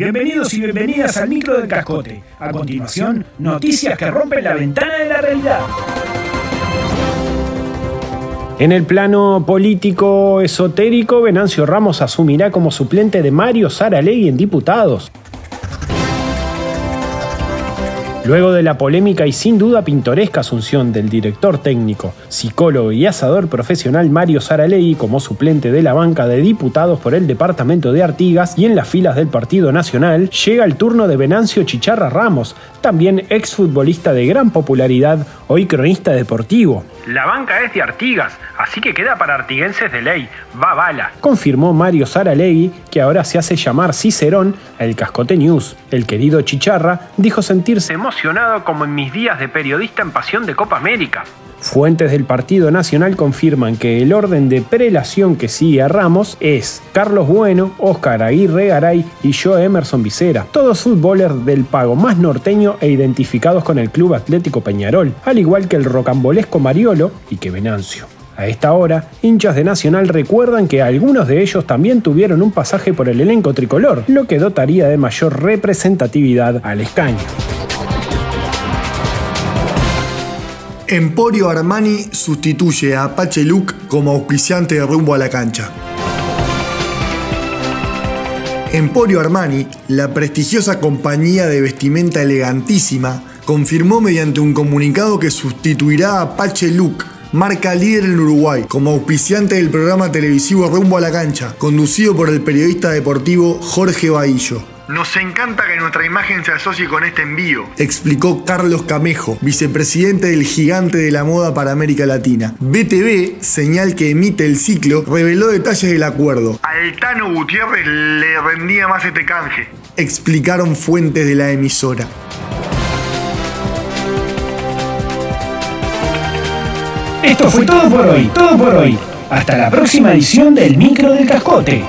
Bienvenidos y bienvenidas al micro del cascote. A continuación, noticias que rompen la ventana de la realidad. En el plano político esotérico, Venancio Ramos asumirá como suplente de Mario Saralegui en diputados. Luego de la polémica y sin duda pintoresca asunción del director técnico, psicólogo y asador profesional Mario Saralegui como suplente de la banca de diputados por el departamento de Artigas y en las filas del Partido Nacional, llega el turno de Venancio Chicharra Ramos, también exfutbolista de gran popularidad, hoy cronista deportivo. La banca es de Artigas, así que queda para artiguenses de ley. Va bala. Confirmó Mario Saralegui, que ahora se hace llamar Cicerón, el Cascote News. El querido Chicharra dijo sentirse Emocionado como en mis días de periodista en Pasión de Copa América. Fuentes del Partido Nacional confirman que el orden de prelación que sigue a Ramos es Carlos Bueno, Óscar Aguirre Garay y Joe Emerson Vicera, todos futbolers del pago más norteño e identificados con el Club Atlético Peñarol, al igual que el rocambolesco Mariolo y que Venancio. A esta hora, hinchas de Nacional recuerdan que algunos de ellos también tuvieron un pasaje por el elenco tricolor, lo que dotaría de mayor representatividad al escaño. Emporio Armani sustituye a Apache Luke como auspiciante de rumbo a la cancha. Emporio Armani, la prestigiosa compañía de vestimenta elegantísima, confirmó mediante un comunicado que sustituirá a Apache Luke, marca líder en Uruguay, como auspiciante del programa televisivo Rumbo a la Cancha, conducido por el periodista deportivo Jorge Bahillo. Nos encanta que nuestra imagen se asocie con este envío, explicó Carlos Camejo, vicepresidente del gigante de la moda para América Latina. BTV, señal que emite el ciclo, reveló detalles del acuerdo. Al Tano Gutiérrez le rendía más este canje, explicaron fuentes de la emisora. Esto fue todo por hoy, todo por hoy. Hasta la próxima edición del Micro del Cascote.